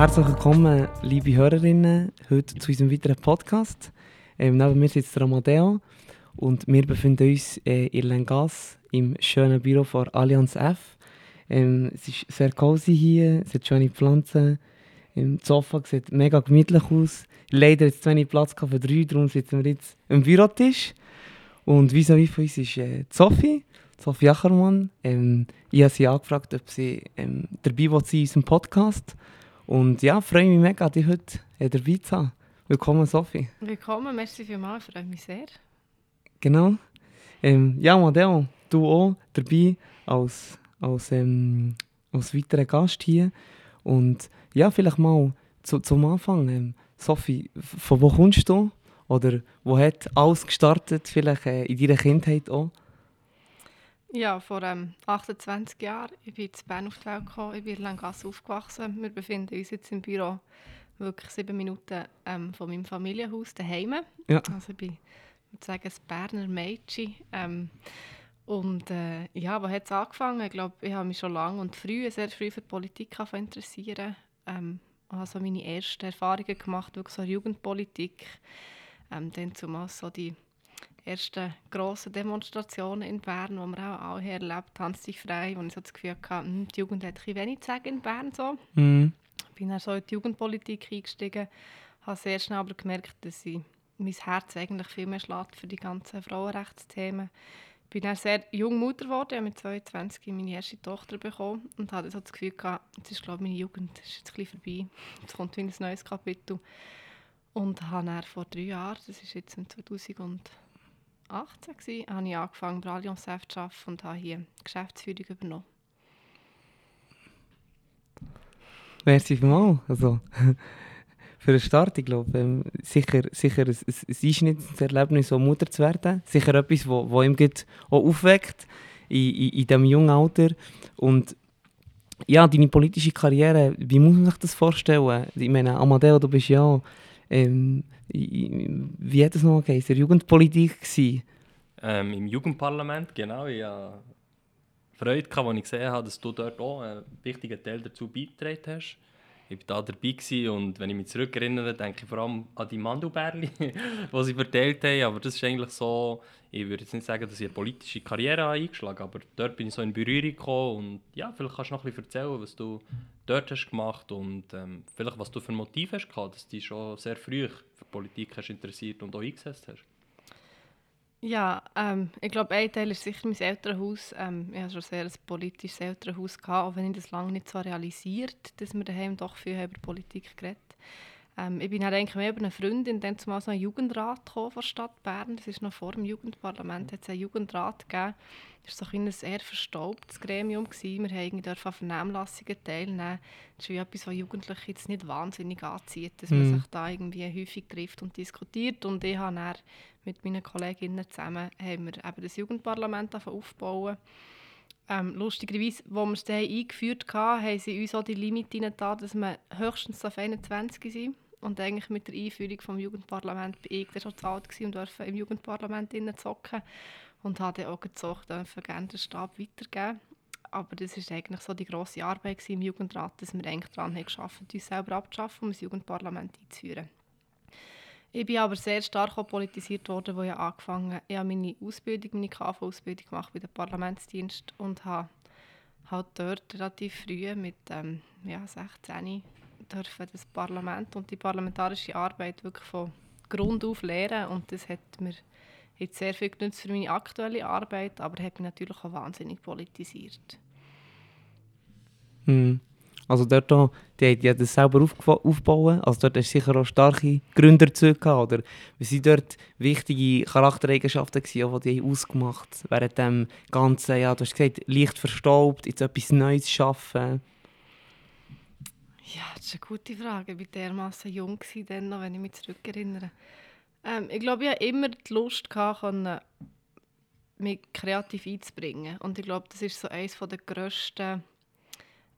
Herzlich willkommen, liebe Hörerinnen, heute zu unserem weiteren Podcast. Ähm, neben mir sitzt der Amadeo und wir befinden uns äh, in Lengas im schönen Büro von Allianz F. Ähm, es ist sehr cozy hier, es hat schöne Pflanzen. Im Sofa sieht mega gemütlich aus. Leider es zu wenig Platz für drei, darum sitzen wir jetzt am Bürotisch. Und wie so wie von uns ist äh, Sophie, Sophie Ackermann. Ähm, ich habe sie angefragt, ob sie ähm, dabei sein in unserem Podcast. Und ja, freue mich mega, dich heute äh, dabei zu haben. Willkommen, Sophie. Willkommen, merci vielmals, freue mich sehr. Genau. Ähm, ja, Madeo, du auch dabei als, als, ähm, als weiterer Gast hier. Und ja, vielleicht mal zu, zum Anfang. Ähm, Sophie, von wo kommst du? Oder wo hat alles gestartet, vielleicht äh, in deiner Kindheit auch? Ja, vor ähm, 28 Jahren. Ich bin in Bern auf die Welt gekommen, ich bin in Langasse aufgewachsen. Wir befinden uns jetzt im Büro wirklich sieben Minuten ähm, von meinem Familienhaus daheim. Ja. Also ich bin, ich sagen, ein Berner Mädchen. Ähm, und äh, ja, wo hat es angefangen? Ich glaube, ich habe mich schon lange und früh, sehr früh für die Politik interessieren. Ähm, habe so meine ersten Erfahrungen gemacht, wirklich so Jugendpolitik. Ähm, dann zumal so die ersten grossen Demonstrationen in Bern, die man auch alle erlebt, Tanz dich frei, wo ich so das Gefühl hatte, hm, die Jugend hat ein wenig zu sagen in Bern. So. Mhm. Ich bin dann so in die Jugendpolitik eingestiegen, habe sehr schnell aber gemerkt, dass ich mein Herz eigentlich viel mehr schlägt für die ganzen Frauenrechtsthemen. Ich bin dann sehr jung Mutter geworden, ich habe mit 22 meine erste Tochter bekommen und hatte so das Gefühl gehabt, jetzt ist glaube ich, meine Jugend ist jetzt ein vorbei, jetzt kommt wieder ein neues Kapitel. Und habe dann vor drei Jahren, das ist jetzt 2018, gewesen, habe ich angefangen bei Allianz F zu arbeiten und habe hier Geschäftsführung übernommen. Merci vielmals. Also, für den Start, ich glaube, ähm, sicher, sicher ein, ein, ein Einschnittserlebnis, so Mutter zu werden. Sicher etwas, wo ihm auch aufweckt in, in, in diesem jungen Alter. Und ja, deine politische Karriere, wie muss man sich das vorstellen? Ich meine, Amadeo, du bist ja, ähm, wie hat es noch geheißen, Jugendpolitik Ähm, Im Jugendparlament, genau. Ich hatte Freude, als ich gesehen habe, dass du dort auch einen wichtigen Teil dazu beigetragen hast ich war da dabei und wenn ich mich zurückerinnere, denke ich vor allem an die Mandelbärli, die sie verteilt haben. Aber das ist eigentlich so, ich würde jetzt nicht sagen, dass ich eine politische Karriere eingeschlagen habe, aber dort bin ich so in Berührung gekommen und ja, vielleicht kannst du noch ein bisschen erzählen, was du dort hast gemacht und ähm, vielleicht was du für Motive hast gehabt, dass du dich schon sehr früh für Politik hast interessiert und auch eingesetzt hast. Ja, ähm, ich glaube, ein Teil ist sicher mein Elternhaus. Ähm, ich hatte schon sehr ein politisches Elternhaus, gehabt, auch wenn ich das lange nicht so realisiert dass wir daheim doch viel über Politik geredet ähm, Ich bin dann eigentlich mehr über eine Freundin, dann zumal so einen Jugendrat von der Stadt Bern. Das ist noch vor dem Jugendparlament, hat es einen Jugendrat gegeben. Das war so ein sehr verstaubtes Gremium. Gewesen. Wir haben an Vernehmlassungen teilnehmen. Das ist wie etwas, was Jugendliche jetzt nicht wahnsinnig anzieht, dass man mhm. sich da irgendwie häufig trifft und diskutiert. Und ich habe dann mit meinen Kolleginnen zusammen haben wir eben das Jugendparlament aufbauen. Ähm, lustigerweise, als wir es dann eingeführt haben, haben sie uns auch die Limite da, dass wir höchstens auf 21 sind. Und eigentlich mit der Einführung des Jugendparlaments bin ich dann schon zu alt und durfte im Jugendparlament zocken und habe dann auch gerne den Stab weitergeben. Aber das war eigentlich so die grosse Arbeit im Jugendrat, dass wir eigentlich daran haben geschafft, uns selber abzuschaffen und das Jugendparlament einzuführen. Ich bin aber sehr stark politisiert worden, wo ich angefangen habe. Ich habe meine Ausbildung, meine KV-Ausbildung gemacht bei dem Parlamentsdienst und habe halt dort relativ früh mit ähm, ja, 16 dürfen das Parlament und die parlamentarische Arbeit wirklich von Grund auf lernen und das hat mir jetzt sehr viel genutzt für meine aktuelle Arbeit, aber hat mich natürlich auch wahnsinnig politisiert. Hm. Also dort, auch, die haben das selber aufgebaut, also dort hast du sicher auch starke Gründer gehabt, oder? Was sind dort wichtige Charaktereigenschaften gewesen, die die ausgemacht während dem Ganzen, ja, du hast gesagt, leicht verstaubt, jetzt etwas Neues schaffen? Ja, das ist eine gute Frage. Ich war dermaßen jung, dann wenn ich mich zurückerinnere. Ähm, ich glaube, ich hatte immer die Lust, gehabt, mich kreativ einzubringen. Und ich glaube, das ist so eines der grössten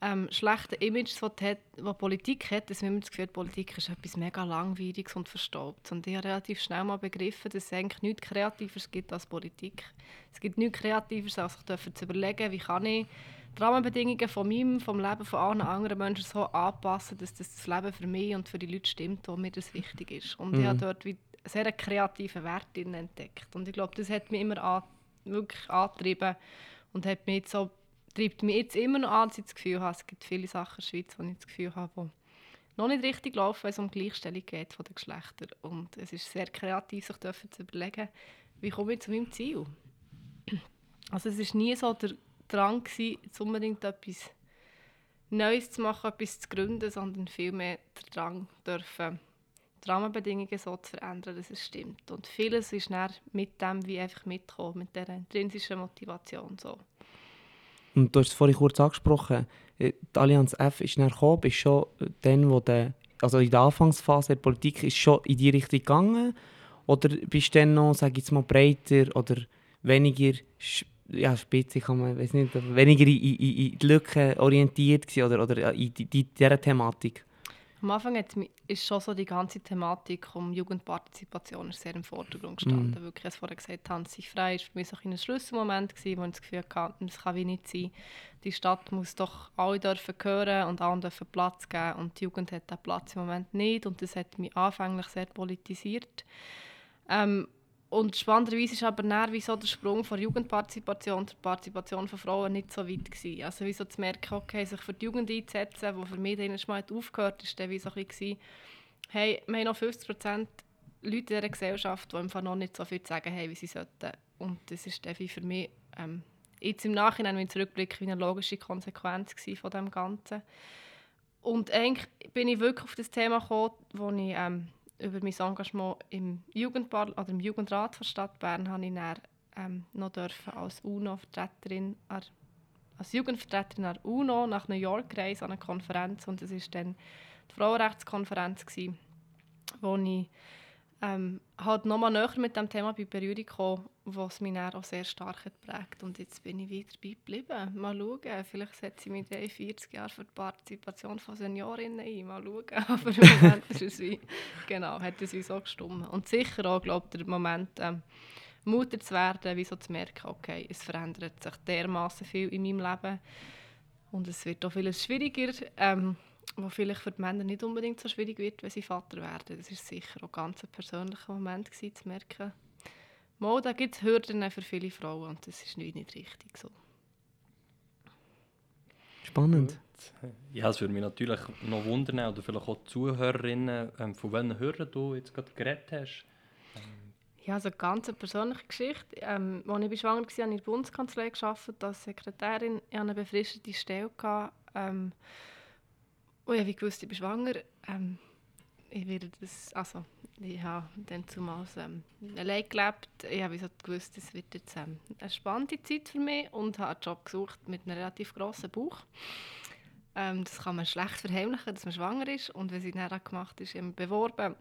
ähm, schlechten Images, das die, die Politik hat, dass man das Gefühl Politik ist etwas mega Langweiliges und Verstaubt. Und ich habe relativ schnell mal begriffen, dass es eigentlich nichts Kreativeres gibt als Politik. Es gibt nichts Kreativeres, als sich zu überlegen, wie kann ich die Rahmenbedingungen von meinem, vom Leben von allen anderen Menschen so anpassen, dass das, das Leben für mich und für die Leute stimmt, wo mir das wichtig ist. Und mhm. ich habe dort wie sehr einen kreativen Wert entdeckt. Und ich glaube, das hat mich immer an, wirklich angetrieben und hat mich so, treibt mich jetzt immer noch an, dass ich das Gefühl habe, es gibt viele Sachen in der Schweiz, wo ich das Gefühl habe, wo noch nicht richtig laufen, wenn es um Gleichstellung geht von den Geschlechtern. Und es ist sehr kreativ, sich zu überlegen, wie komme ich zu meinem Ziel. Also es war nie so der Drang, gewesen, unbedingt etwas Neues zu machen, etwas zu gründen, sondern vielmehr der Drang, dürfen, die Rahmenbedingungen so zu verändern, dass es stimmt. Und vieles ist dann mit dem wie einfach mitgekommen, mit dieser intrinsischen Motivation. So. Und du hast es vorhin kurz angesprochen, äh, die Allianz F ist dann gekommen, bist schon dann, wo der, also in der Anfangsphase der Politik ist schon in die Richtung gegangen oder bist du dann noch, sage ich jetzt mal, breiter oder weniger ja, Spitze kann man, weiß nicht, weniger in, in, in die Lücken orientiert oder, oder in, in, in dieser Thematik? Am Anfang ist schon so die ganze Thematik um Jugendpartizipation sehr im Vordergrund gestanden. Mm. Wirklich, als vorher gesagt habe, sich frei war für mich so ein Schlüsselmoment, gewesen, wo ich das Gefühl hatte, das kann wie nicht sein. Die Stadt muss doch alle dürfen hören und allen dürfen Platz geben und die Jugend hat diesen Platz im Moment nicht und das hat mich anfänglich sehr politisiert. Ähm, und spannenderweise ist aber näher wie so der Sprung von Jugendpartizipation zur Partizipation von Frauen nicht so weit gewesen. Also wie so zu merken, okay, sich für die Jugend einzusetzen, wo für mich dann mal aufgehört ist, dann wie so ein bisschen, hey, wir haben noch 50 Prozent Leute in dieser Gesellschaft, die einfach noch nicht so viel zu sagen haben, wie sie sollten. Und das ist dann für mich ähm, jetzt im Nachhinein, wenn ich zurückblicke, wie eine logische Konsequenz von dem Ganzen. Und eigentlich bin ich wirklich auf das Thema gekommen, wo ich ähm, über mein Engagement im, Jugendbar oder im Jugendrat der Stadt Bern habe ich dann, ähm, noch dürfen als UNO-Vertreterin als Jugendvertreterin an UNO nach New York reisen an eine Konferenz. Und es war dann die Frauenrechtskonferenz gewesen, wo ich ähm, halt nochmal näher mit dem Thema bei Berührung kam, was mich dann auch sehr stark geprägt Und jetzt bin ich wieder dabei geblieben. Mal schauen, vielleicht setze ich mich in 40 Jahre für die Partizipation von Seniorinnen ein. Mal schauen. Aber im Moment ist es wie, genau, hat es wie so gestimmt. Und sicher auch, glaube ich, der Moment, ähm, Mutter zu werden, wie so zu merken, okay, es verändert sich dermaßen viel in meinem Leben. Und es wird auch vieles schwieriger. Ähm, was vielleicht für die Männer nicht unbedingt so schwierig wird, wenn sie Vater werden. Das ist sicher auch ganz ein persönlicher Moment gewesen, zu merken, mal, da gibt es Hürden für viele Frauen und das ist nicht, nicht richtig so. Spannend. Ja, es würde mich natürlich noch wundern, oder vielleicht auch die Zuhörerinnen, ähm, von welchen Hürden du jetzt gerade geredet hast. Ja, also eine ganz persönliche Geschichte. Ähm, als ich schwanger war, habe ich in der Bundeskanzlei gearbeitet als Sekretärin. Ich hatte eine befristete Stelle. Gehabt, ähm, und ich wusste, ich bin schwanger. Ähm, ich werde das, also ich habe dann zumals ähm, allein gelebt. Ich habe gewusst, es wird jetzt ähm, eine spannende Zeit für mich und habe einen Job gesucht mit einem relativ grossen Bauch. Ähm, das kann man schlecht verheimlichen, dass man schwanger ist. Und wenn sie dann gemacht ist, eben beworben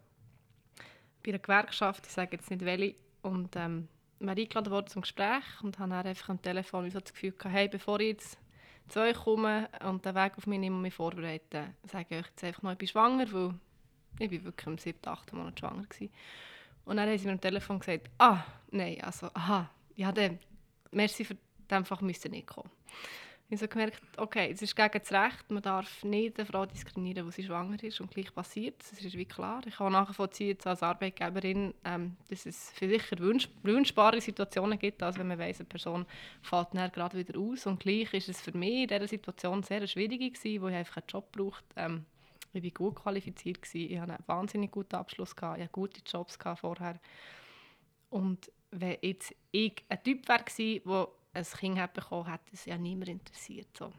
bei einer Gewerkschaft, ich sage jetzt nicht welche, und ähm, mir eingeladen zum Gespräch und habe dann einfach am Telefon so das Gefühl gehabt, hey, bevor ich jetzt zu euch komme und den Weg auf mich nehme und mich vorbereite, sage ich jetzt einfach noch, ich bin schwanger, weil ich war wirklich im 7., 8. Monat schwanger. Gewesen. Und dann haben sie mir am Telefon gesagt, ah, nein, also, aha, ja, dann, merci für einfach müssen nicht kommen. Ich habe gemerkt, okay, es ist gegen das Recht, man darf nicht eine Frau diskriminieren, weil sie schwanger ist und gleich passiert. Das ist wie klar. Ich kann nachvollziehen als Arbeitgeberin, ähm, dass es für sicher wünsch wünschbare Situationen gibt, als wenn man weiss, eine Person fällt gerade wieder aus. Und gleich ist es für mich in dieser Situation sehr schwierig gewesen, wo ich einfach einen Job braucht. Ähm, ich war gut qualifiziert, gewesen. ich hatte einen wahnsinnig guten Abschluss, gehabt. ich hatte gute Jobs vorher. Und wenn jetzt ich ein Typ wäre, der ein Kind hat bekommen hat, es ja niemand interessiert. So.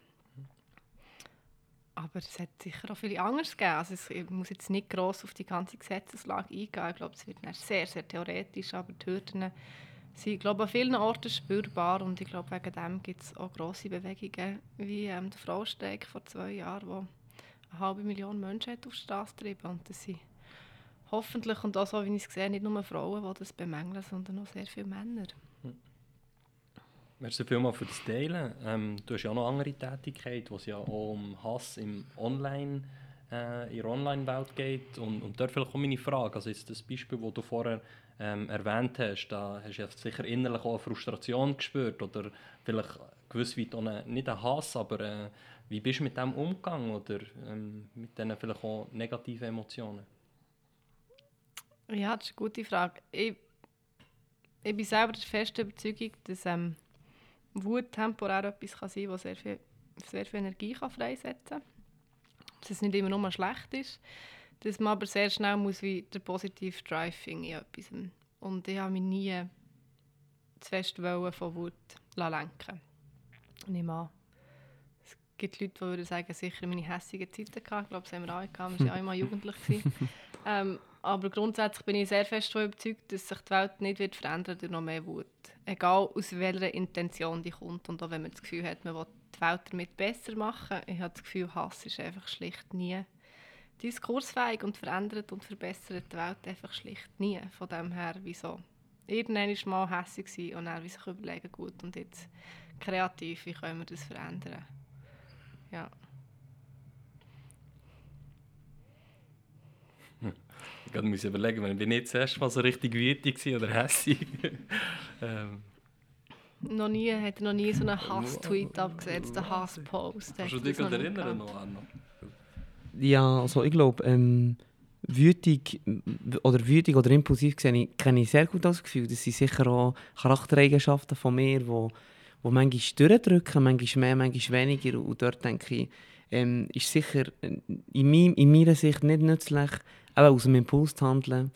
Aber es hat sicher auch viele anderes gegeben. Also ich muss jetzt nicht gross auf die ganze Gesetzeslage eingehen. Ich glaube, es wird sehr, sehr theoretisch, aber die Hürden sind, glaube an vielen Orten spürbar und ich glaube, wegen dem gibt es auch grosse Bewegungen, wie ähm, der Frauenstreik vor zwei Jahren, wo eine halbe Million Menschen auf die Straße getrieben und das sind hoffentlich und auch so, wie ich es sehe, nicht nur Frauen, die das bemängeln, sondern auch sehr viele Männer. Merci vielmals für das Teilen. Ähm, du hast ja auch noch andere Tätigkeiten, wo es ja auch um Hass im Online äh, in der Online-Welt geht. Und, und dort vielleicht auch meine Frage, also jetzt das Beispiel, das du vorher ähm, erwähnt hast, da hast du ja sicher innerlich auch eine Frustration gespürt oder vielleicht gewiss weit auch eine, nicht ein Hass, aber äh, wie bist du mit dem umgegangen oder ähm, mit diesen vielleicht auch negativen Emotionen? Ja, das ist eine gute Frage. Ich, ich bin selber der festen Überzeugung, dass ähm, Wut temporär etwas kann sein kann, das sehr viel, sehr viel Energie kann freisetzen kann. Dass es nicht immer nur schlecht ist, dass man aber sehr schnell muss wie der positive Drive in etwas. Und ich habe mich nie zu fest von Wut lenken ich an, es gibt Leute, die würden sagen, sicher meine hässigen Zeiten gehabt. Ich glaube, das haben wir alle gehabt. Wir waren auch immer jugendlich. ähm, aber grundsätzlich bin ich sehr fest davon überzeugt, dass sich die Welt nicht wird verändern durch noch mehr Wut. Egal aus welcher Intention die kommt und auch wenn man das Gefühl hat, man will die Welt damit besser machen. Ich habe das Gefühl, Hass ist einfach schlicht nie diskursfähig und verändert und verbessert die Welt einfach schlicht nie. Von dem her, wieso? Irgendwann mal hässlich und dann sich überlegen, gut, und jetzt kreativ, wie können wir das verändern? Ja. Ich muss überlegen, wenn ich nicht zuerst mal so richtig wütig oder hässig. Ähm. Noch nie, hat er noch nie so einen Hass-Tweet abgesetzt, einen Hass-Post. Kannst du dich erinnern noch an? Ja, also ich glaube, ähm, wütig oder wütig oder impulsiv kenne ich, kenne ich sehr gut das Gefühl. Das sind sicher auch Charaktereigenschaften von mir, die wo, wo manchmal durchdrücken, manchmal mehr, manchmal weniger. Und dort denke ich, ähm, ist sicher in, mein, in meiner Sicht nicht nützlich, eben aus dem Impuls zu handeln.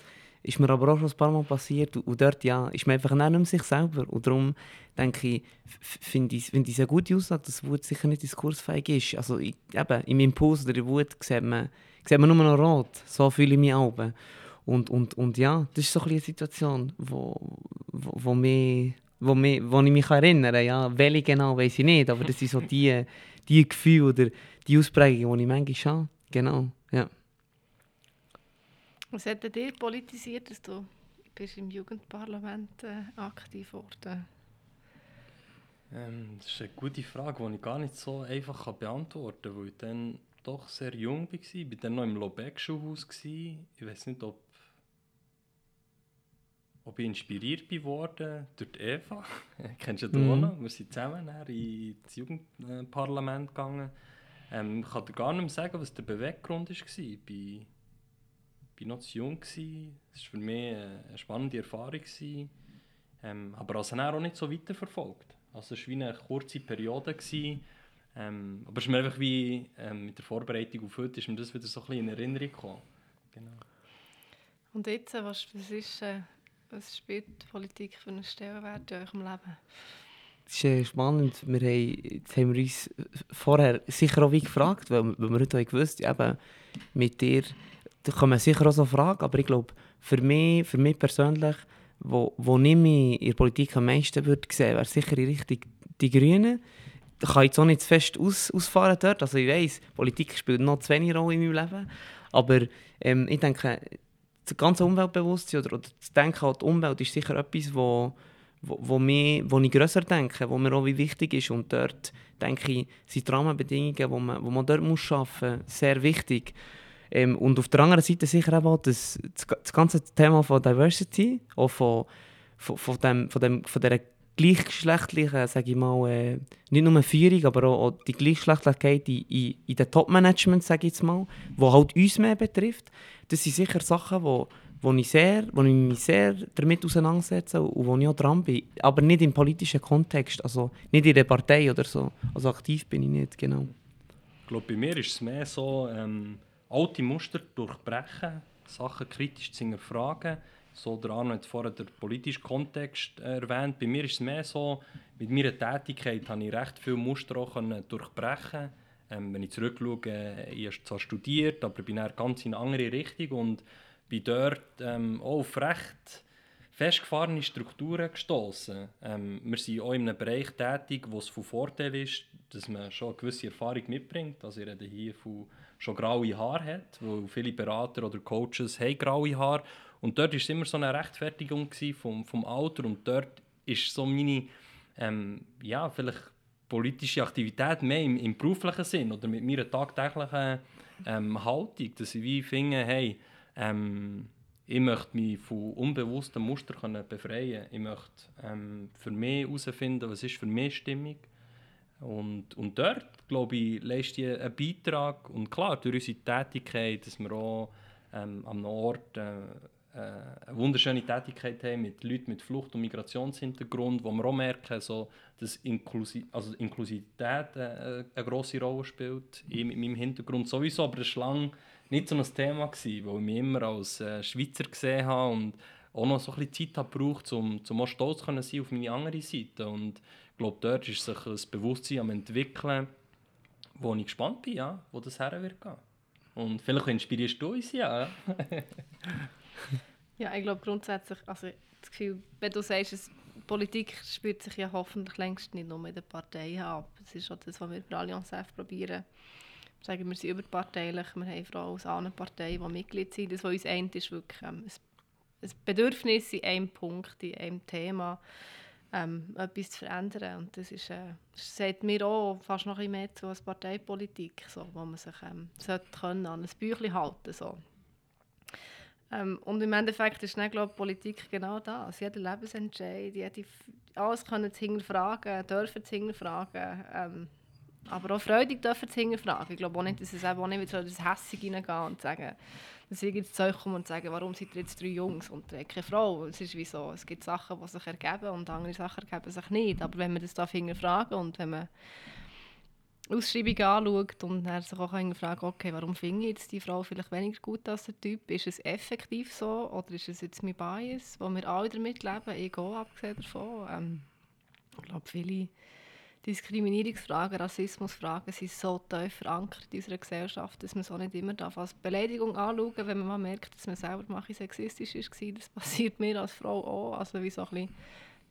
Ist mir aber auch schon ein paar Mal passiert und dort ja, ist man einfach nicht mehr sich selber. Und darum denke ich, finde ich, find ich eine gute Aussage, dass Wut sicher nicht diskursfähig ist. Also ich, eben, im Impuls oder in Wut sieht man, sieht man nur noch rot. So fühle ich mich auch. Und, und, und ja, das ist so eine Situation, wo, wo, wo, mich, wo, mich, wo ich mich erinnern kann. Ja, welche genau, weiß ich nicht, aber das sind so die, die Gefühle oder die Ausprägungen, die ich manchmal habe. Genau, ja. Was hat dir politisiert, dass du bist im Jugendparlament äh, aktiv geworden ähm, Das ist eine gute Frage, die ich gar nicht so einfach beantworten kann, weil ich dann doch sehr jung war. Ich war dann noch im Lobeck-Schulhaus. Ich weiß nicht, ob, ob ich inspiriert bin worden durch die Eva. Kennst du die mhm. noch? Wir sind zusammen ins Jugendparlament gegangen. Ähm, ich kann dir gar nicht mehr sagen, was der Beweggrund war. Bei war noch zu jung. Es war für mich eine spannende Erfahrung. Ähm, aber also auch nicht so weiterverfolgt. Also es war wie eine kurze Periode. Ähm, aber es ist mir einfach wie ähm, mit der Vorbereitung auf heute ist mir das wieder so ein bisschen in Erinnerung gekommen. Genau. Und jetzt, äh, was, was, ist, äh, was spielt Politik für einen Stellenwert in eurem Leben? Das ist äh, spannend. Wir haben, jetzt haben wir uns vorher sicher auch wie gefragt, weil, weil wir heute gewusst haben, mit dir da kommen sicher auch so Fragen, aber ich glaube, für mich, für mich persönlich, wo, wo ich mich in der Politik am meisten würde sehen, wäre sicher in Richtung die Grünen. Ich kann jetzt auch nicht zu fest aus, ausfahren dort. Also ich weiss, Politik spielt noch zu wenig Rolle in meinem Leben. Aber ähm, ich denke, das ganze Umweltbewusstsein oder, oder das Denken an die Umwelt ist sicher etwas, wo, wo, wo, mich, wo ich grösser denke, wo mir auch wie wichtig ist. Und dort denke ich, sind die Rahmenbedingungen, die man, wo man dort muss arbeiten muss, sehr wichtig. Ähm, und auf der anderen Seite sicher auch das, das ganze Thema von Diversity, auch von, von, von, dem, von, dem, von dieser gleichgeschlechtlichen, sage ich mal, äh, nicht nur Führung, aber auch, auch die Gleichgeschlechtlichkeit in, in, in den Top-Management, sage ich jetzt mal, die halt uns mehr betrifft. Das sind sicher Sachen, wo, wo, ich, sehr, wo ich mich sehr damit auseinandersetze und wo ich auch dran bin. Aber nicht im politischen Kontext, also nicht in der Partei oder so. Also aktiv bin ich nicht, genau. Ich glaube, bei mir ist es mehr so... Ähm alte Muster durchbrechen, Sachen kritisch zu hinterfragen. So, der Arno hat vorher den politischen Kontext erwähnt. Bei mir ist es mehr so, mit meiner Tätigkeit habe ich recht viele Muster auch durchbrechen ähm, Wenn ich zurückschaue, äh, ich habe zwar studiert, aber bin ganz in eine andere Richtung und bin dort ähm, auch auf recht festgefahrene Strukturen gestoßen. Ähm, wir sind auch in einem Bereich tätig, wo es von Vorteil ist, dass man schon eine gewisse Erfahrung mitbringt. Also ich rede hier von schon graue Haare hat, weil viele Berater oder Coaches haben graue Haare. Und dort war es immer so eine Rechtfertigung vom, vom Alter und dort ist so meine, ähm, ja, vielleicht politische Aktivität mehr im, im beruflichen Sinn oder mit meiner tagtäglichen ähm, Haltung, dass ich wie finde, hey, ähm, ich möchte mich von unbewussten Mustern können befreien Ich möchte ähm, für mich herausfinden, was ist für mich Stimmung. Und, und dort, glaube ich, leistet ich einen Beitrag. Und klar, durch unsere Tätigkeit, dass wir auch ähm, am Ort äh, äh, eine wunderschöne Tätigkeit haben mit Leuten mit Flucht- und Migrationshintergrund, wo wir auch merken, so, dass Inklusi also Inklusivität äh, eine grosse Rolle spielt, ich mit meinem Hintergrund sowieso, aber das war lange nicht so ein Thema, gewesen, weil ich mich immer als äh, Schweizer gesehen habe und auch noch so ein bisschen Zeit gebraucht, um, um auch stolz zu sein auf meine andere Seite. Und ich glaube, dort ist sich ein Bewusstsein am entwickeln, wo ich gespannt bin, ja, wo das her wird gehen. Und vielleicht inspirierst du uns ja. Ja, ich glaube grundsätzlich, also das Gefühl, wenn du sagst, es, Politik spielt sich ja hoffentlich längst nicht nur in den Parteien ab. Das ist auch das, was wir bei Allianz F probieren. Sagen, wir sind überparteilich, wir haben Frauen aus anderen Parteien, die Mitglied sind. Das, was uns eint, ist wirklich ähm, ein, Bedürfnis in einem Punkt, in einem Thema, ähm, etwas zu verändern. Und das ist, äh, sagt mir auch fast noch ein mehr zu als Parteipolitik, so, wo man sich ähm, sollte können, an ein Büchlein halten sollte. Ähm, und im Endeffekt ist dann, glaube Politik genau das. Jeder Lebensentscheid, jede, alles können zu hinterfragen, dürfen zu hinterfragen. Ähm, aber auch freudig dürfen zu hinterfragen. Ich glaube auch nicht, dass es auch nicht so das reingehen und sagen, dass ich jetzt zu euch komme und sagen, warum ihr jetzt drei Jungs und keine Frau? Es ist wie so, es gibt Sachen, die sich ergeben und andere Sachen ergeben sich nicht. Aber wenn man das da hinterfragen und wenn man Ausschreibung anschaut und dann sich auch fragen okay, warum finde ich jetzt die Frau vielleicht weniger gut als der Typ? Ist es effektiv so oder ist es jetzt mein Bias, wo wir alle damit leben, ich auch abgesehen davon? Ähm, ich glaube, viele Diskriminierungsfragen, Rassismusfragen sind so tief verankert in unserer Gesellschaft, dass man es auch nicht immer darf als Beleidigung anschauen wenn man mal merkt, dass man selber mal sexistisch war. Das passiert mir als Frau auch. Also wie so ein bisschen,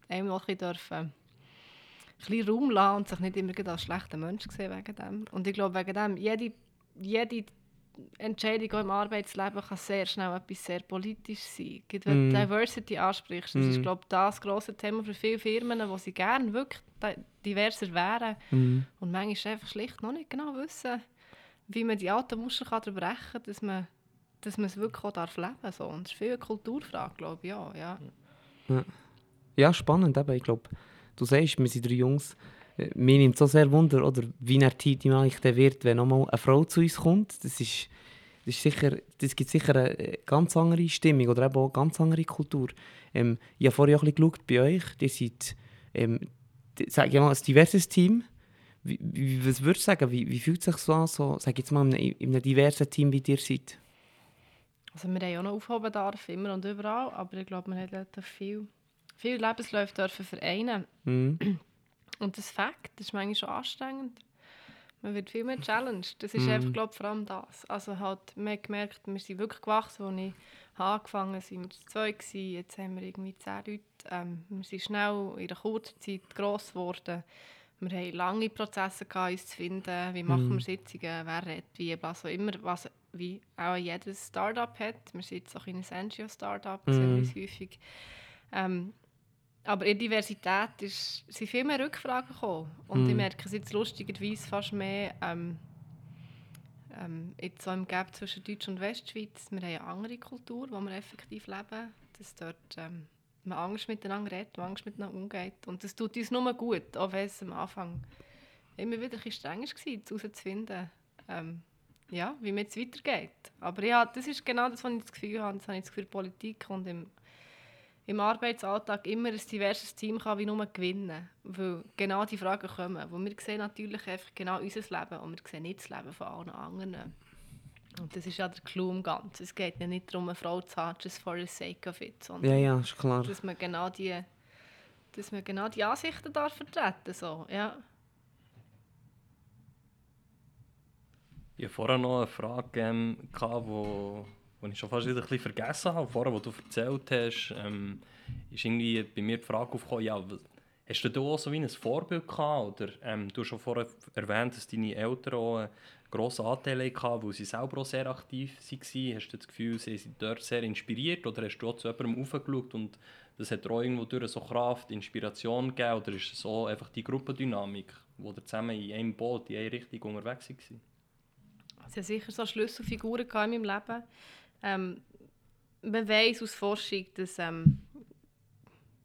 ein bisschen dürfen bisschen Raum lassen und sich nicht immer als schlechter Mensch sehen wegen dem. Und ich glaube, wegen dem, jede, jede Entscheidung im Arbeitsleben kann sehr schnell etwas sehr politisch sein. Wenn mm. du Diversity ansprichst, das mm. ist glaube ich, das grosse Thema für viele Firmen, wo sie gerne wirklich diverser wären mm. und manchmal einfach schlicht noch nicht genau wissen, wie man die alten Muster kann brechen kann, dass man, dass man es wirklich auch darf leben darf. So. Und das ist viel eine Kulturfrage, glaube ich, ja. Ja, ja. ja spannend, aber ich glaube, du sagst, wir sind drei Jungs. Äh, mir nimmt so sehr Wunder, oder wie Team eigentlich wird, wenn nochmal eine Frau zu uns kommt. Das, ist, das, ist sicher, das gibt sicher eine ganz andere Stimmung oder eben auch eine ganz andere Kultur. Ähm, ich habe vorher auch ein bisschen geschaut bei euch. Ihr seid, ähm, sag ich mal, ein diverses Team. Wie, wie, was würdest du sagen, wie, wie fühlt es sich so an, so, sag jetzt mal, in einem, in einem diversen Team, wie ihr seid? Also wir haben ja auch noch Aufholbedarf, immer und überall, aber ich glaube, man hat viel viele Lebensläufe dürfen vereinen. Mhm. Und das Fakt, das ist manchmal schon anstrengend. Man wird viel mehr challenged. Das ist mhm. einfach, glaube vor allem das. Also halt, man hat gemerkt, wir sind wirklich gewachsen, als ich angefangen habe, sind wir zwei gewesen. Jetzt haben wir irgendwie zehn Leute. Ähm, wir sind schnell in einer kurzen Zeit gross geworden. Wir haben lange Prozesse gehabt, uns zu finden. Wie machen mhm. wir Sitzungen? Wer redet wie? Also immer, was wie auch jedes Startup hat. Wir sind jetzt auch in einem NGO-Startup, wir uns häufig. Ähm, aber in Diversität ist, sind viel mehr Rückfragen gekommen. Und mm. ich merke es jetzt lustigerweise fast mehr ähm, ähm, jetzt so im Gap zwischen Deutsch und Westschweiz. Wir haben eine andere Kultur, wo wir effektiv leben. Dass dort ähm, man Angst miteinander redet, man Angst miteinander umgeht. Und das tut uns nur gut, auch wenn es am Anfang immer wieder ein bisschen streng war, herauszufinden, ähm, ja, wie es jetzt weitergeht. Aber ja, das ist genau das, was ich das Gefühl habe. Das habe ich das Gefühl, Politik und im im Arbeitsalltag immer ein diverses Team kann wie nur gewinnen Weil genau die Fragen kommen. Wo wir sehen natürlich einfach genau unser Leben und wir sehen nicht das Leben von allen anderen. Und das ist ja der Clou im Ganzen. Es geht ja nicht darum, eine Frau zu haben, just for the sake of it, sondern ja, ja, ist klar. dass man genau die, dass man genau die Ansichten darf vertreten so, ja. Ich hatte vorher noch eine Frage, ähm, wo was ich schon fast wieder ein bisschen vergessen habe, vorher, was du erzählt hast, ähm, ist irgendwie bei mir die Frage aufgekommen, ja, hast du da auch so wie ein Vorbild gehabt? Oder ähm, du hast schon vorher erwähnt, dass deine Eltern auch einen grossen Anteil hatten, weil sie selber auch sehr aktiv waren. Hast du das Gefühl, sie sind dort sehr inspiriert? Oder hast du auch zu jemandem aufgeschaut und das hat auch irgendwo durch so Kraft, Inspiration gegeben? Oder ist es so einfach die Gruppendynamik, wo ihr zusammen in einem Boot, in eine Richtung unterwegs war? Es hat sicher so Schlüsselfiguren in meinem Leben. Ähm, man weiß aus Forschung, dass ähm,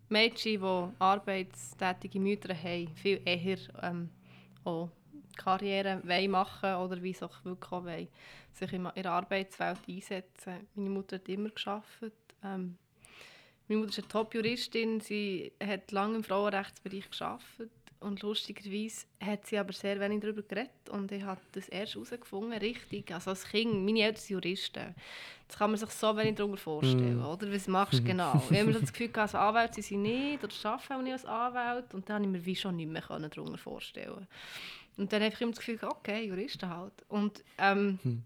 Mädchen, die arbeitstätige Mütter haben, viel eher ähm, auch Karriere machen oder wie sie auch wirklich auch wollen, sich in der Arbeitswelt einsetzen. Meine Mutter hat immer geschafft. Ähm, meine Mutter ist eine Top-Juristin, sie hat lange im Frauenrechtsbereich geschafft und lustigerweise hat sie aber sehr wenig darüber geredet und ich habe das erst herausgefunden, richtig, also als Kind, meine Eltern sind Juristen. Das kann man sich so wenig darüber vorstellen, mm. oder? Was machst du genau? ich habe das Gefühl, als Anwalt sind sie nicht oder arbeiten auch nicht als Anwalt und dann habe ich mir wie schon nicht mehr darüber vorstellen Und dann habe ich immer das Gefühl, okay, Juristen halt. Und ähm, hm.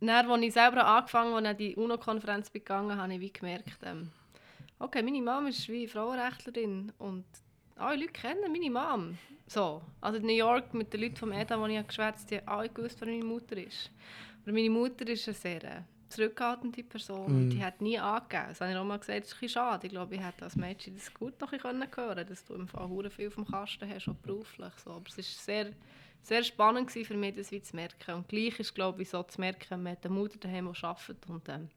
dann, als ich selber angefangen habe, die UNO-Konferenz gegangen habe ich wie gemerkt, ähm, okay, meine Mama ist wie Frauenrechtlerin und alle Leute kennen meine Mom. So. Also in New York mit den Leuten vom EDA, die ich geschwätzt habe, die haben alle gewusst, wer meine Mutter ist. Aber meine Mutter ist eine sehr äh, zurückhaltende Person. Mm. Die hat nie angegeben. Das habe ich auch mal gesagt, das ist ein schade. Ich glaube, ich hätte als Mädchen das gut noch hören können, dass du im Fall viel vom Kasten hast, auch beruflich. So. Aber es war sehr, sehr spannend für mich, das zu merken. Und gleich ist, glaube ich, so zu merken, man hat eine Mutter daheim, die arbeitet und ähm,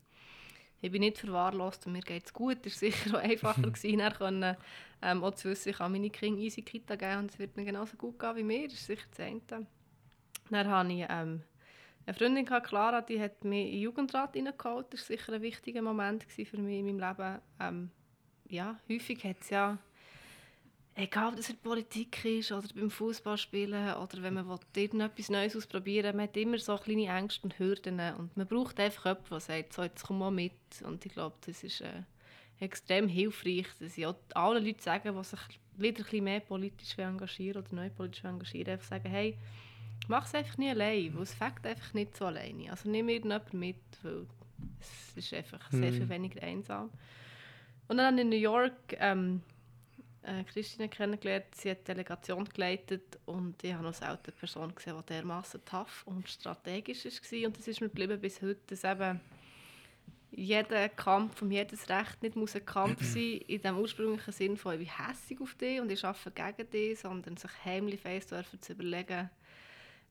ich bin nicht verwahrlost und mir geht es gut. Es war sicher auch einfacher, gewesen, dann können, ähm, auch zu wissen, ich kann meine Kinder easy Kita geben und es wird mir genauso gut gehen wie mir. Das ist sicher das eine. Dann hatte ich ähm, eine Freundin, Clara, die hat mich in den Jugendrat hineingeholt. Das war sicher ein wichtiger Moment für mich in meinem Leben. Ähm, ja, häufig hat es ja egal ob es in der Politik ist oder beim Fußballspielen oder wenn man irgendetwas Neues ausprobieren will, man hat immer so kleine Ängste und Hürden und man braucht einfach jemanden, der sagt, so, jetzt komm mal mit und ich glaube, das ist äh, extrem hilfreich, dass ich auch allen Leuten sagen, die sich wieder ein bisschen mehr politisch engagieren oder neu politisch engagieren, einfach sagen, hey, mach es einfach nicht allein, weil es fängt einfach nicht so alleine. Also nimm irgendjemanden mit, weil es ist einfach sehr viel mhm. weniger einsam. Und dann in New York ähm, äh, Christine kennengelernt. Sie hat die Delegation geleitet und ich habe noch selten eine Person gesehen, die dermaßen tough und strategisch war. Und das ist mir geblieben bis heute, dass eben jeder Kampf um jedes Recht nicht muss ein Kampf sein in dem ursprünglichen Sinn von ich bin hässig auf dich und ich arbeite gegen dich, sondern sich heimlich fest zu überlegen,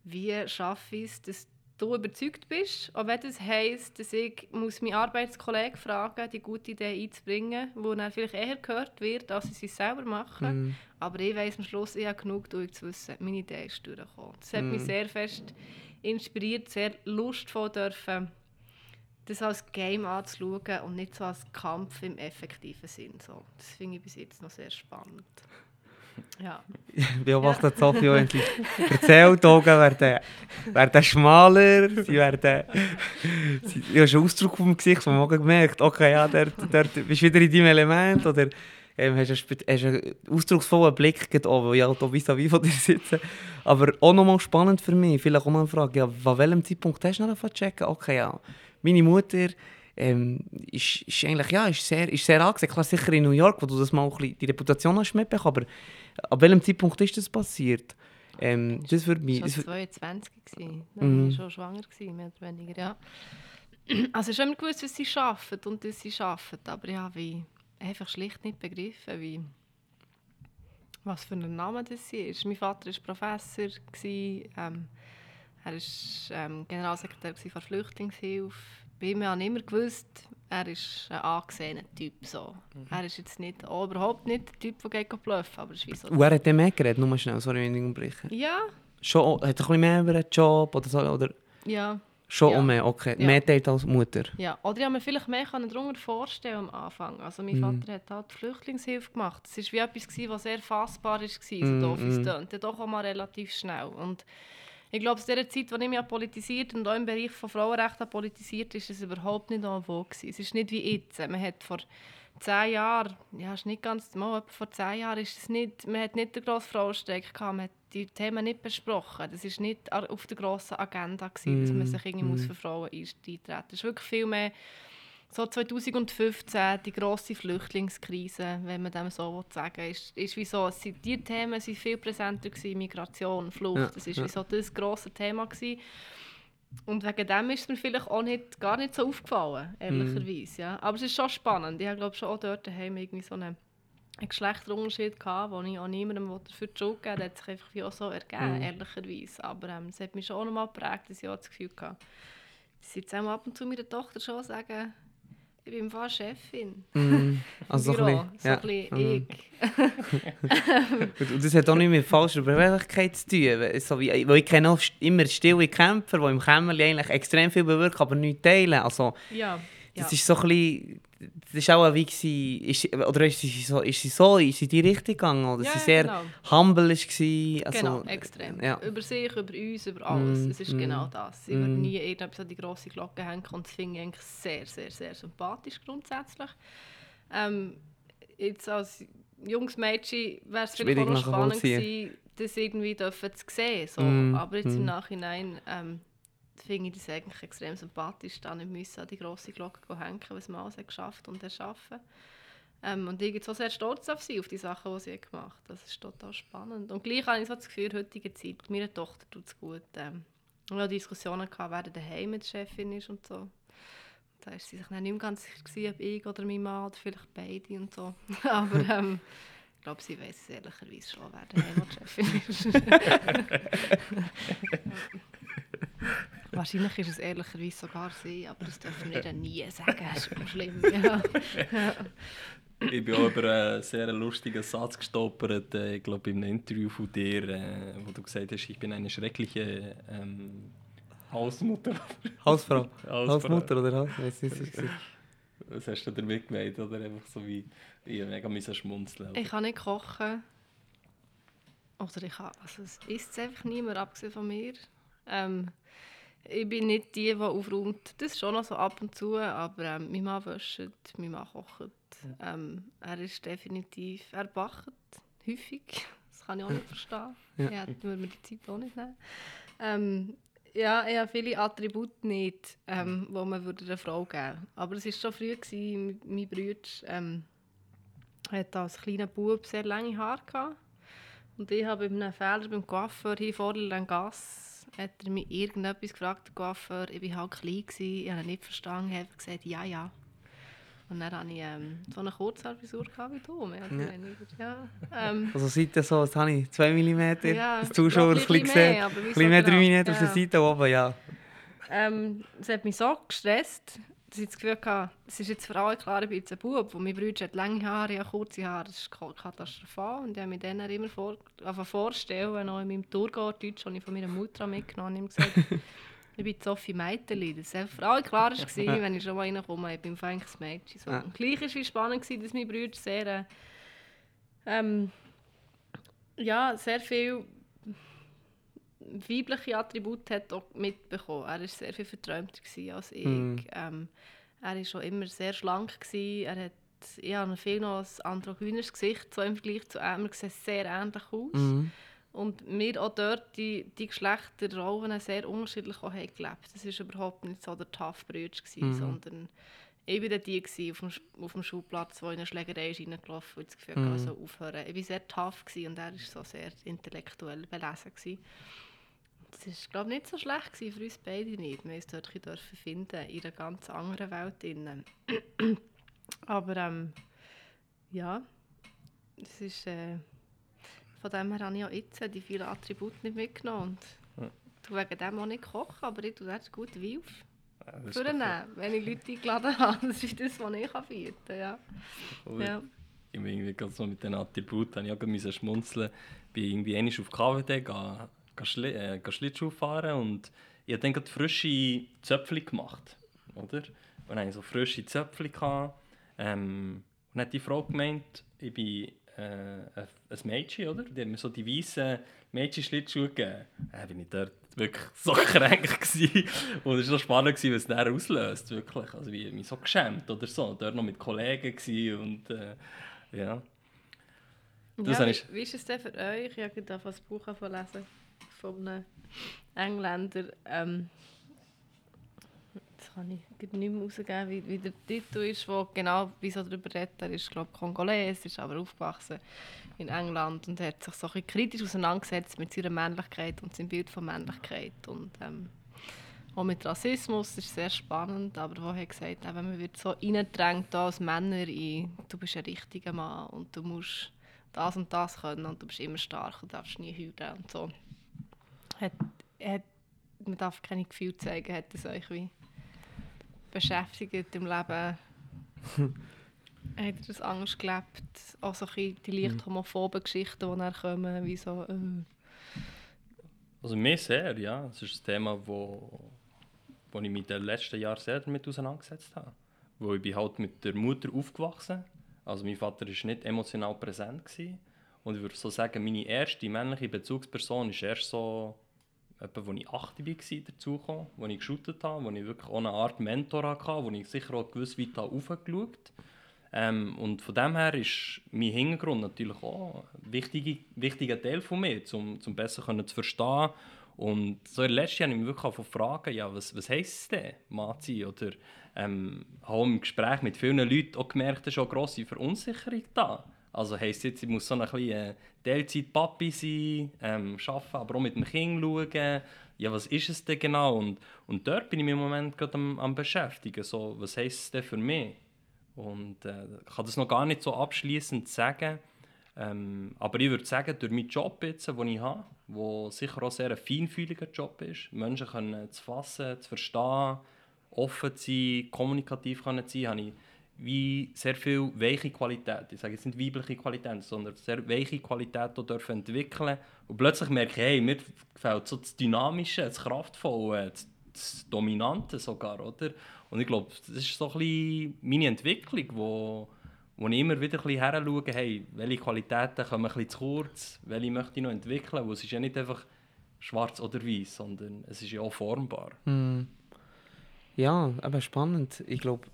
wie schaffe ich es, dass du überzeugt bist, auch wenn das heisst, dass ich muss meinen Arbeitskollegen fragen die gute Idee einzubringen, wo dann vielleicht eher gehört wird, als sie es selber machen. Mm. Aber ich weiß am Schluss, ich habe genug durch zu wissen, meine Idee ist durchgekommen. Das hat mm. mich sehr fest inspiriert, sehr lustvoll dürfen, das als Game anzuschauen und nicht so als Kampf im effektiven Sinn. So. Das finde ich bis jetzt noch sehr spannend. Ja. Beobachtet ja. Sophie sie erzählt, die Augen werden, werden schmaler, sie werden... Sie, ich habe schon Ausdruck auf dem Gesicht, wo man gemerkt okay, ja, dort, dort bist du wieder in deinem Element, oder ähm, hast, du, hast einen ausdrucksvollen Blick, auch, weil ich halt vis-à-vis von dir sitze. Aber auch nochmal spannend für mich, vielleicht auch mal eine Frage, ja, an welchem Zeitpunkt hast du noch checken, okay, ja, meine Mutter ähm, ist, ist eigentlich ja, ist sehr, ist sehr angesehen. Klar, sicher in New York, wo du das mal die Reputation hast mitbekommen, aber ab welchem Zeitpunkt ist das passiert? Ähm, das würde mich... Ich war 22, gewesen. dann war ich schon schwanger, gewesen, mehr oder weniger, ja. Also ich habe immer gewusst, was sie arbeiten und dass sie arbeiten, aber ich habe einfach schlicht nicht begriffen, wie, was für ein Name das ist. Mein Vater war Professor, gewesen, ähm, er war ähm, Generalsekretär der Flüchtlingshilfe bei ihm habe ich immer gewusst, er ist ein angesehener Typ. So. Mhm. Er ist jetzt nicht, auch überhaupt nicht der Typ, der geht bluffen, aber ist wie so. Und er hat dann mehr geredet, nur mal schnell, sorry, wenn ich unterbreche. Ja. Schon, hat er ein bisschen mehr über einen Job oder so? Oder? Ja. Schon ja. um mehr, okay. Ja. Mehr teilt als Mutter. Ja, oder ich habe mir vielleicht mehr darunter vorstellen am Anfang. Also mein mhm. Vater hat halt Flüchtlingshilfe gemacht. Es war wie etwas, was sehr fassbar war, so mhm. doof es mhm. Doch auch mal relativ schnell. Und ich glaube, in der Zeit, als ich mich politisiert und auch im Bereich von Frauenrechten politisiert ist es überhaupt nicht en vogue. Es ist nicht wie jetzt. Man hat vor zehn Jahren, ja, ist nicht ganz mal, vor zehn Jahren ist es nicht, man hat nicht den grossen Frauenstreik gehabt, man hat die Themen nicht besprochen. Das war nicht auf der grossen Agenda, gewesen, dass man mm, sich irgendwie mm. für Frauen eintreten. Es ist wirklich viel mehr so 2015, die grosse Flüchtlingskrise, wenn man dem so sagen will, ist, ist wie so, die Themen sind viel präsenter gewesen, Migration, Flucht, ja, das ist ja. wie so das grosse Thema gewesen. Und wegen dem ist es mir vielleicht auch nicht, gar nicht so aufgefallen, ehrlicherweise. Mhm. Ja. Aber es ist schon spannend. Ich glaube schon auch dort daheim irgendwie so eine einen Geschlechterunterschied gehabt, den ich auch niemandem dafür die Schuld Der hat sich einfach wie auch so ergeben, Mhm. ehrlicherweise. Aber ähm, es hat mich schon auch nochmal geprägt, dass ich auch das Gefühl hatte, dass sie jetzt auch ab und zu meiner Tochter schon sagen, ich bin fast Chefin. Mm, also so ein bisschen, so ja. ein bisschen ich. Und das hat auch nicht mit falscher Beweglichkeit zu tun. So wie, weil ich kenne auch immer stille Kämpfer, die im Kämmerli eigentlich extrem viel bewirken, aber nichts teilen. Also, Ja, das ja. ist so ein bisschen... Das ist auch wie gewesen, ist, sie- oder ist sie so, ist sie so, ist sie die Richtung gegangen? Oder ja, sie sehr genau. humble war? Also, genau, extrem. Ja. Über sich, über uns, über alles. Mm, es ist mm, genau das. Ich mm. würde nie irgendetwas an die grosse Glocke hängen und das finde ich eigentlich sehr, sehr, sehr sympathisch grundsätzlich. Ähm, jetzt als junges Mädchen wäre es vielleicht auch noch spannend gewesen, das irgendwie dürfen zu sehen. So. Mm, Aber jetzt mm. im Nachhinein ähm, finde ich das eigentlich extrem sympathisch, da nicht müssen an die grosse Glocke hängen, was man alles hat geschafft und erschaffen ähm, Und ich bin so sehr stolz auf sie, auf die Sachen, die sie gemacht hat. Das ist total spannend. Und gleich habe ich so das Gefühl, heutigen Zeit, meiner Tochter tut es gut. Ähm, wir hatten Diskussionen, gehabt, wer daheim mit Chefin ist und so. Da war sie sich dann nicht mehr ganz sicher, gewesen, ob ich oder mein Mann oder vielleicht beide und so. Aber ähm, ich glaube, sie weiß es ehrlicherweise schon, wer daheim die Chefin ist. Wahrscheinlich ist es ehrlicherweise sogar sie, aber das dürfen wir nie sagen. Das ist immer schlimm. Ja. Ich bin auch über einen sehr lustigen Satz gestolpert, äh, ich glaube in einem Interview von dir, äh, wo du gesagt hast, ich bin eine schreckliche ähm, Hausmutter. Hausfrau. Hausfrau. Hausmutter oder was hast du damit gemeint? Oder einfach so wie, ich mega müssen schmunzeln. Ich kann nicht kochen. Oder ich kann, also es isst einfach niemand, abgesehen von mir. Ähm, ich bin nicht die, die aufräumt. Das schon noch so ab und zu, aber ähm, mein Mann wäscht, mein Mann kocht. Ähm, er ist definitiv, er backt häufig. Das kann ich auch nicht verstehen. Ja. Ja. Würde mir die Zeit auch nicht nehmen. Ähm, ja, ich habe viele Attribute nicht, ähm, die man würde einer Frau geben würde. Aber es war schon früh, gewesen, mein Bruder ähm, hat als kleiner Bub sehr lange Haare gehabt. Und ich habe bei einem Fehler beim Coiffeur hier vor der Gas hat er mich irgendetwas gefragt, der Coiffeur. Ich war halt klein, gewesen, ich habe ihn nicht verstanden, ich habe gesagt, ja, ja. Und dann hatte ich ähm, so eine Kurzhaarfrisur wie du, Ja. Ja, ähm, Also Seite so, was habe ich? 2 mm? Ja, das Zuschauer ein bisschen gesehen. Ein bisschen mehr 3 genau? mm auf der Ja. Seite oben, ja. ähm, es hat mich so gestresst, dass ich das Gefühl hatte, es ist jetzt für alle klar, ich bin jetzt ein Bub. Und mein Bruder hat lange Haare, ich habe kurze Haare. Das ist ka- katastrophal. Und ich habe mir dann immer vor, einfach vorstellen, noch in meinem Thurgau-Deutsch, das ich von meiner Mutter mitgenommen habe, gesagt, ich bin Sophie Meiteli. Das war für alle klar, war, wenn ich schon mal reinkomme, ich bin eigentlich ein Mädchen. So. Und gleich war es spannend, gewesen, dass mein Bruder sehr, äh, ähm, ja, sehr viel weibliche Attribute hat auch mitbekommen. Er war sehr viel verträumter gewesen als ich. Mhm. Ähm, er war schon immer sehr schlank. Gewesen. Er hat ich habe viel noch ein androgynes Gesicht, so im Vergleich zu ihm. Er sieht sehr ähnlich aus. Mhm. Und wir auch dort die, die Geschlechterrollen sehr unterschiedlich auch gelebt. Das war überhaupt nicht so der tough Brütsch, Mhm. sondern ich war die gewesen auf dem, auf dem Schulplatz, die in eine Schlägerei ist reingelaufen und das Gefühl Mhm. also aufhören. Ich war sehr tough gewesen und er war so sehr intellektuell belesen. Gewesen. Das war, glaube ich, nicht so schlecht gewesen für uns beide nicht. Wir uns dort ein bisschen finden in einer ganz anderen Welt. Drin. Aber ähm, ja, es ist... Äh, von dem her habe ich auch jetzt die vielen Attribute nicht mitgenommen. Und du wegen dem auch nicht kochen, aber ich tue dort gut auf. Ja, das doch- wenn ich Leute eingeladen habe. Das ist das, was ich kann bieten kann. Ja. Ja. Ich bin irgendwie gerade so mit den Attributen, habe ich auch schmunzeln. Ich bin irgendwie einmal auf KWD, gehe, Schli äh, Schlittschuh fahren und ich habe dann frische Zöpfchen gemacht, oder? Und dann hatte ich so frische Zöpfchen. Gehabt. Ähm, und dann hat die Frau gemeint, ich bin äh, ein Mädchen, oder? Die hat mir so die weißen Mädchen-Schlittschuhe gegeben. Dann bin ich dort wirklich so kränk gewesen. Und es war noch spannend, gewesen, was es dann auslöst, wirklich. Also wie mich so geschämt oder so. Dort noch mit Kollegen gewesen und äh, ja. Das ja, wie, ich- wie ist es denn für euch? Ich habe gerade das Buch lesen von einem Engländer. Ähm, jetzt kann ich nicht mehr rausgeben, wie, wie der Titel ist, wo genau wie so darüber redet. Er ist, glaube ich, Kongoles, ist aber aufgewachsen in England und hat sich so ein kritisch auseinandergesetzt mit seiner Männlichkeit und seinem Bild von Männlichkeit. Und, ähm, auch mit Rassismus, das ist sehr spannend, aber wo er gesagt hat, man wird so reingedrängt als Männer in, du bist ein richtiger Mann und du musst das und das können und du bist immer stark und darfst nie heulen und so. Hat, hat, man darf keine Gefühle zeigen, hat das euch wie beschäftigt im Leben? hat er das anders gelebt? Auch so die leicht mhm. homophoben Geschichten, die dann kommen, wie so... Äh. Also mir sehr, ja. Es ist ein Thema, wo, wo ich mich in den letzten Jahren sehr damit auseinandergesetzt habe. Wo ich bin halt mit der Mutter aufgewachsen Also mein Vater war nicht emotional präsent. Gewesen. Und ich würde so sagen, meine erste männliche Bezugsperson ist erst so, etwa, als ich 8 war, dazugekommen, als ich geshootet habe, wo ich wirklich auch eine Art Mentor hatte, wo ich sicher auch gewiss weit aufgeschaut. Ähm, und von dem her ist mein Hintergrund natürlich auch ein wichtiger, wichtiger Teil von mir, um, um besser zu verstehen. Und so in letzten Jahr habe ich mich wirklich fragen, ja, was, was heisst denn, Mazi? Oder ähm, habe im Gespräch mit vielen Leuten auch gemerkt, dass schon eine grosse Verunsicherung da Also heisst jetzt, ich muss so ein bisschen Teilzeit-Papi sein, ähm, arbeiten, aber auch mit dem Kind schauen. Ja, was ist es denn genau? Und, und dort bin ich im Moment gerade am, am beschäftigen. So, was heisst es denn für mich? Und äh, ich kann das noch gar nicht so abschließend sagen. Ähm, aber ich würde sagen, durch meinen Job jetzt, den ich habe, der sicher auch sehr ein feinfühliger Job ist, Menschen können zu fassen, zu verstehen, offen zu sein, kommunikativ zu sein, habe ich wie sehr viel weiche Qualität. Ich sage jetzt nicht weibliche Qualität, sondern sehr weiche Qualität dürfen entwickeln. Und plötzlich merke hey, mir gefällt so das Dynamische, das Kraftvolle, das, Dominante sogar, oder? Und ich glaube, das ist so ein meine Entwicklung, wo, wo ich immer wieder ein bisschen hey, welche Qualitäten kommen ein bisschen zu kurz, welche möchte ich noch entwickeln, wo es ist ja nicht einfach schwarz oder weiß, sondern es ist ja auch formbar. Mm. Ja, aber spannend. Ich glaube,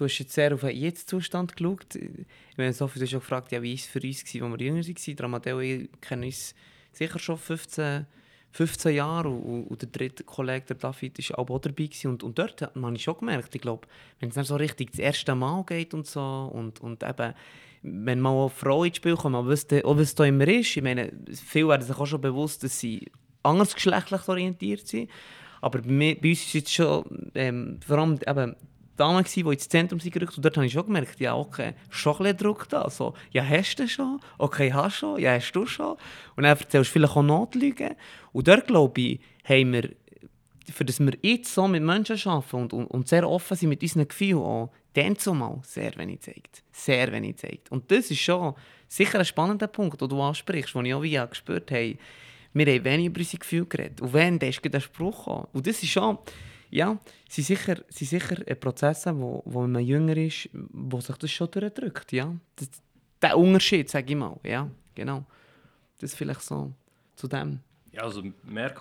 du hast jetzt sehr auf den Jetzt-Zustand geschaut. Ich meine, Sophie, du hast schon gefragt, ja, wie war es für uns, als wir jünger waren. Dramateo und ich kennen uns sicher schon 15 15 Jahre und, und, der dritte Kollege, der David, war auch dabei. Und, und dort hat man schon gemerkt, ich glaube, wenn es dann so richtig das erste Mal geht und so und, und eben, wenn mal eine Frau ins Spiel kommt, man wüsste auch, was da immer ist. Ich meine, viele werden sich auch schon bewusst, dass sie andersgeschlechtlich orientiert sind. Aber bei, bei uns ist es schon, ähm, vor allem eben, Damen, die ins Zentrum gerückt und dort habe ich schon gemerkt, ja, okay, schon ein bisschen Druck da. So, ja, hast du schon? Okay, hast du schon? Ja, hast du schon? Und dann erzählst du vielleicht auch Notlügen. Und dort, glaube ich, haben wir, für das wir jetzt so mit Menschen arbeiten und, und, und sehr offen sind mit unseren Gefühlen auch, dann zumal sehr wenig zeigt. Sehr wenig zeigt. Und das ist schon sicher ein spannender Punkt, den du ansprichst, den ich auch wie gespürt habe. Wir haben wenig über unsere Gefühle geredet. Und wenn, dann ist der Spruch gekommen. Und das ist schon ja, sind sicher, sind sicher Prozesse, wo, wo man jünger ist, wo sich das schon durchdrückt, ja. Das, der Unterschied, sage ich mal, ja, genau. Das vielleicht so zu dem. Ja, also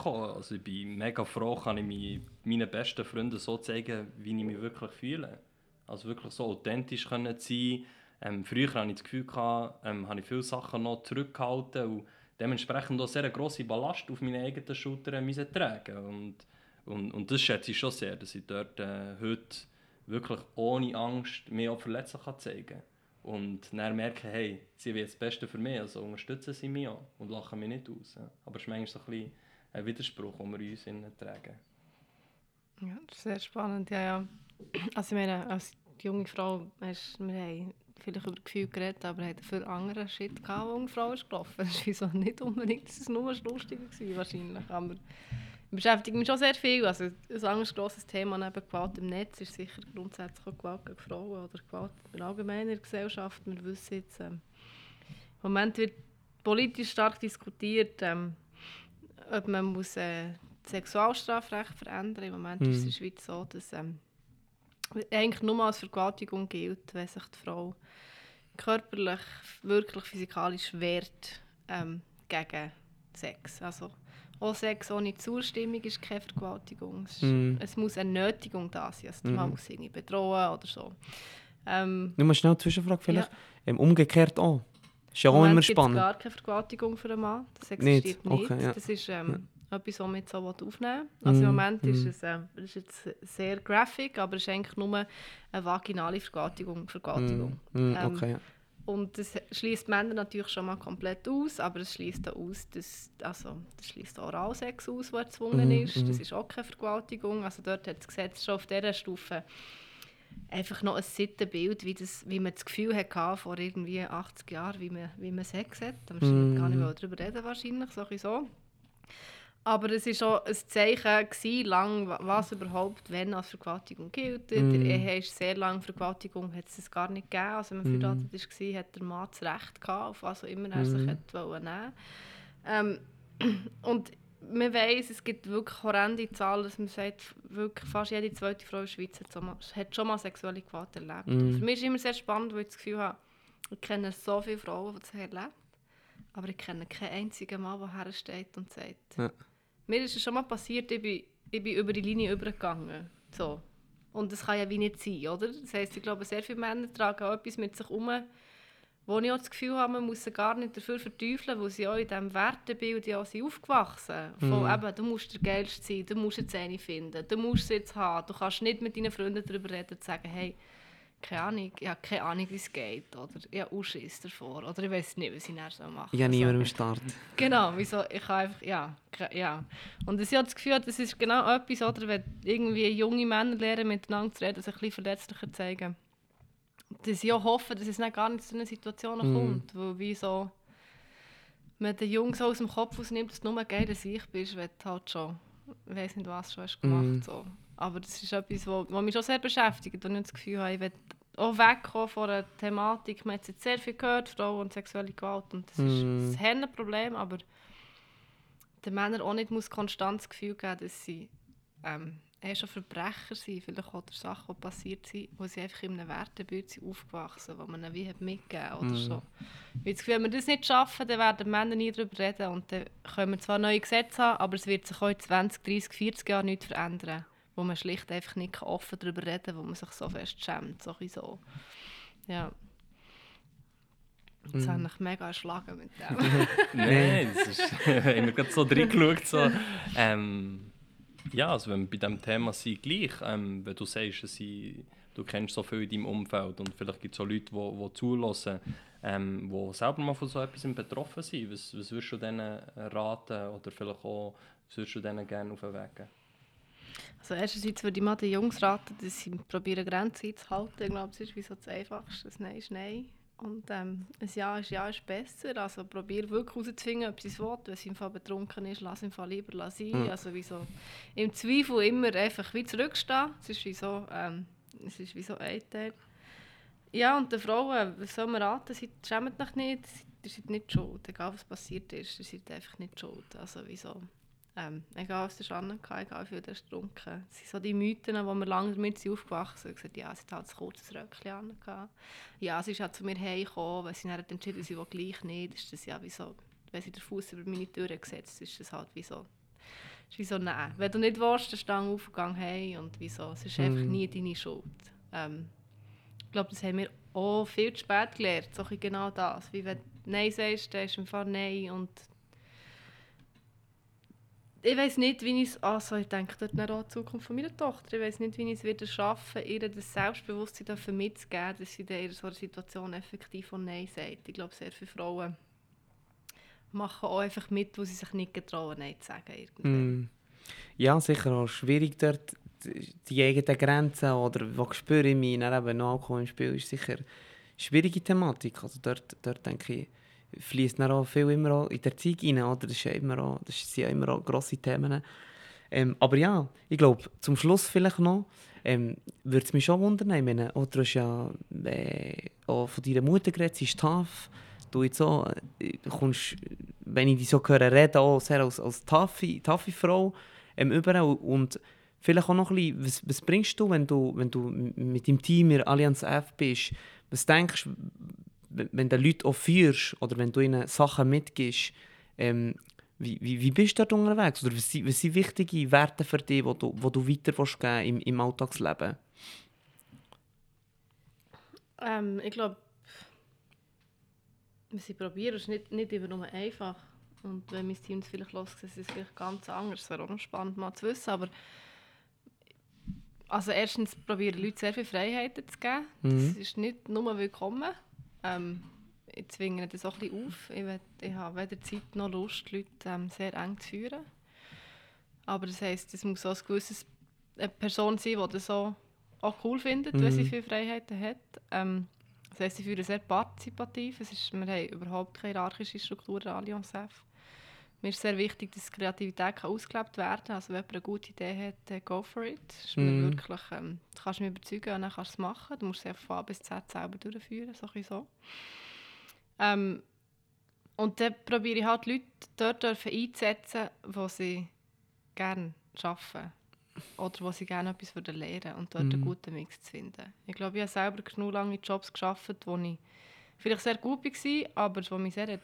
auch, also ich bin mega froh, kann ich mich meinen besten Freunden so zeigen, wie ich mich wirklich fühle. Also wirklich so authentisch können sein. Ähm, früher hatte ich das Gefühl, gehabt, ähm, habe ich viele Sachen noch zurückgehalten und dementsprechend auch sehr grosse Ballast auf meine eigenen Schultern tragen und und, und das schätze ich schon sehr, dass ich dort äh, heute wirklich ohne Angst mir auch verletzlich kann zeigen kann. Und dann merke, hey, sie will das Beste für mich, also unterstützen sie mich auch und lachen mich nicht aus. Ja. Aber es ist manchmal so ein, bisschen ein Widerspruch, den wir uns innen tragen. Ja, das ist sehr spannend, ja, ja. Also ich meine, als junge Frau, hast, wir haben vielleicht über Gefühl geredet, aber haben dafür andere Shit gehabt, wo eine Frau ist gelaufen. Das ist nicht unbedingt, dass nur lustig war, wahrscheinlich, aber beschäftigt mich schon sehr viel. Also ein anderes grosses Thema neben Gewalt im Netz ist sicher grundsätzlich auch Gewalt gegen Frauen oder Gewalt in allgemeiner Gesellschaft. Wir wissen jetzt, ähm, im Moment wird politisch stark diskutiert, ähm, ob man muss, äh, das Sexualstrafrecht verändern Im Moment mhm. ist es in der Schweiz so, dass ähm, eigentlich nur als Vergewaltigung gilt, wenn sich die Frau körperlich, wirklich physikalisch wehrt ähm, gegen Sex. Also, auch Sex ohne Zustimmung ist keine Vergewaltigung. Es, mm. es muss eine Nötigung da sein. Also, mm. Man muss irgendwie bedrohen oder so. Ähm, Nur mal schnell eine Zwischenfrage vielleicht. Ja. Ähm, umgekehrt auch. Ist ja auch immer spannend. Es gar keine Vergewaltigung für einen Mann. Das existiert nicht. Okay, ja. Das ist ähm, ja. etwas, was man jetzt so aufnehmen Also mm. im Moment ist mhm. es äh, ist jetzt sehr graphic, aber es ist eigentlich nur eine vaginale Vergewaltigung. Vergewaltigung. Mm. Ähm, okay, ja. Und das schließt Männer natürlich schon mal komplett aus, aber es schließt auch aus, dass, also, das schließt Oralsex aus, der erzwungen Mhm, ist. mhm. Das ist auch keine Vergewaltigung. Also dort hat das Gesetz schon auf dieser Stufe einfach noch ein Sittenbild, wie, das, wie man das Gefühl hatte vor irgendwie 80 Jahren, wie man, wie man Sex hat. Da müssen wir gar nicht Mhm. mehr darüber reden wahrscheinlich, so ein bisschen so. Aber es war auch ein Zeichen, gewesen, lang, wa- was überhaupt, wenn als Vergewaltigung gilt. Mm. Der Ehe ist sehr lange Vergewaltigung, hat es gar nicht gegeben. Also wenn man Mm. verheiratet war, hat der Mann das Recht gehabt, auf was auch immer er sich Mm. hat wollen nehmen ähm, Und man weiss, es gibt wirklich horrende Zahlen, dass man sagt, wirklich fast jede zweite Frau in der Schweiz hat, so mal, hat schon mal sexuelle Gewalt erlebt. Mm. Für mich ist es immer sehr spannend, weil ich das Gefühl habe, ich kenne so viele Frauen, die das haben erlebt aber ich kenne keinen einzigen Mann, der hersteht und sagt, Ja. Mir ist es schon mal passiert, ich bin, ich bin über die Linie übergegangen. So. Und das kann ja wie nicht sein, oder? Das heisst, ich glaube, sehr viele Männer tragen auch etwas mit sich um, wo ich auch das Gefühl habe, man muss sie gar nicht dafür verteufeln, weil sie auch in diesem Wertebild ja auch sind aufgewachsen Von Mhm. eben, du musst der Geilste sein, du musst jetzt eine finden, du musst sie jetzt haben, du kannst nicht mit deinen Freunden darüber reden und sagen, hey, keine Ahnung, ich habe keine Ahnung, wie es geht, oder ich habe Ausschiss davor, oder ich weiß nicht, was ich dann so mache. Ich habe niemanden am Start. Genau, wieso, ich habe einfach, ja, ja. Und ich habe das Gefühl, das ist genau etwas, oder, wenn irgendwie junge Männer lernen, miteinander zu reden, sich ein bisschen verletzlicher zeigen. Dass ich auch hoffe, dass es dann gar nicht zu einer Situation Mhm. kommt, wo wie so, wenn der Junge so aus dem Kopf ausnimmt, dass du nur geil dass ich bist, wenn du halt schon, ich weiß nicht was schon hast gemacht, Mhm. so. Aber das ist etwas, was mich schon sehr beschäftigt und ich das Gefühl habe, ich will auch wegkommen von der Thematik. Man hat jetzt sehr viel gehört, Frauen und sexuelle Gewalt und das Mhm. ist ein Problem, aber den Männern auch nicht muss konstant das Gefühl geben, dass sie ähm, eh schon Verbrecher sind, vielleicht auch Sachen, die passiert sind, wo sie einfach in einem Wertebild sind aufgewachsen, wo man ihnen wie hat mitgegeben oder Mhm. so. Weil das Gefühl, wenn wir das nicht schaffen, dann werden Männer nie darüber reden und dann können wir zwar neue Gesetze haben, aber es wird sich auch in 20, 30, 40 Jahren nichts verändern, wo man schlicht einfach nicht offen darüber reden kann, wo man sich so fest schämt, so ein bisschen so. Ja. Jetzt Mhm. habe ich mega erschlagen mit dem. Nein, das ist, haben wir gerade so reingeschaut. So. Ähm, ja, also wenn wir bei diesem Thema sind, gleich, ähm, wenn du sagst, dass sie, du kennst so viel in deinem Umfeld und vielleicht gibt es auch Leute, die, die zulassen, ähm, die selber mal von so etwas betroffen sind. Was, was würdest du denen raten oder vielleicht auch, was würdest du denen gerne auf den Weg geben? Also erstens würde ich mal den Jungs raten, dass sie probieren Grenzen einzuhalten. Ich glaube, das ist wie so das Einfachste. Ein Nein ist Nein. Und ähm, ein Ja ist Ja ist besser. Also probier wirklich herauszufinden, ob sie es will. Wenn sie im Fall betrunken ist, lass im Fall lieber sein. Mhm. Also wie so, im Zweifel immer einfach wie zurückstehen. Es ist wie so, ähm, es ist wie so ein Teil. Ja, und den Frauen, was soll man raten? Sie schämt euch nicht. Ihr seid nicht schuld. Egal was passiert ist, ihr seid einfach nicht schuld. Also wieso? Ähm, egal was der Anne hatte, egal wie viel der getrunken Das sind so die Mythen, wo wir lange damit sind aufgewachsen sind. ja, sie hat halt ein kurzes Röckchen an. Ja, sie ist halt zu mir heimgekommen, weil sie dann hat entschieden sie will gleich nicht. Ist das ja wie so, wenn sie den Fuß über meine Tür gesetzt ist das halt wie so, ist wie so nein. Wenn du nicht willst, dann stang auf und gang heim und wieso. Es ist einfach Mhm. nie deine Schuld. Ähm, ich glaube, das haben wir auch viel zu spät gelernt, so genau das. Wie wenn du Nein sagst, dann ist im Fall Nein und ich weiß nicht, wie ich es, also ich denke dort an die Zukunft von meiner Tochter, ich weiß nicht, wie ich es wieder schaffen, ihr das Selbstbewusstsein dafür mitzugeben, dass sie in so einer Situation effektiv und Nein sagt. Ich glaube, sehr viele Frauen machen auch einfach mit, wo sie sich nicht getrauen, Nein zu sagen. Mm. Ja, sicher auch schwierig dort die- eigenen Grenzen oder wo spüre ich mich, dann noch Alkohol im Spiel ist sicher eine schwierige Thematik. Also dort, dort denke ich, fließt dann auch viel immer auch in der Zeit rein, oder? Das, ist ja immer auch, das sind ja immer auch grosse Themen. Ähm, aber ja, ich glaube, zum Schluss vielleicht noch, ähm, würde es mich schon wundern, ich meine, oh, du hast ja äh, auch von deiner Mutter geredet, sie ist tough, du jetzt auch, äh, kommst, wenn ich dich so höre reden, auch sehr als, als taffe, taffe Frau ähm, über und vielleicht auch noch ein bisschen, was, was bringst du, wenn du, wenn du mit deinem Team in Allianz F bist, was denkst du, wenn du Leute auch führst oder wenn du ihnen Sachen mitgibst, ähm, wie, wie, wie bist du dort unterwegs? Oder was sind, was sind wichtige Werte für dich, die du, die du weiter willst geben im, im Alltagsleben? Ähm, ich glaube, sie probieren, ist nicht, nicht immer nur einfach. Und wenn mein Team das vielleicht los ist es vielleicht ganz anders. Das wäre auch noch spannend mal zu wissen. Aber also erstens probieren Leute sehr viele Freiheiten zu geben. Mhm. Das ist nicht nur willkommen. Ähm, ich zwinge das auch ein bisschen auf. Ich, will, ich habe weder Zeit noch Lust, Leute ähm, sehr eng zu führen. Aber das heisst, es muss auch ein gewisses, eine Person sein, die das auch, auch cool findet, mhm. wenn sie viele Freiheiten hat. Ähm, das heisst, sie führen sehr partizipativ. Es ist, wir haben überhaupt keine hierarchische Struktur in Allianz F. Mir ist sehr wichtig, dass Kreativität kann ausgelebt werden kann. Also wenn jemand eine gute Idee hat, äh, go for it. ist mm. wirklich, ähm, du kannst mich überzeugen und dann kannst du es machen. Du musst es von A bis Z selber durchführen, so so. Ähm, und dann probiere ich halt Leute dort einzusetzen, wo sie gerne arbeiten oder wo sie gerne etwas lernen würden und dort mm. einen guten Mix zu finden. Ich glaube, ich habe selber genug lange Jobs geschafft, wo ich vielleicht sehr gut war, aber wo mich sehr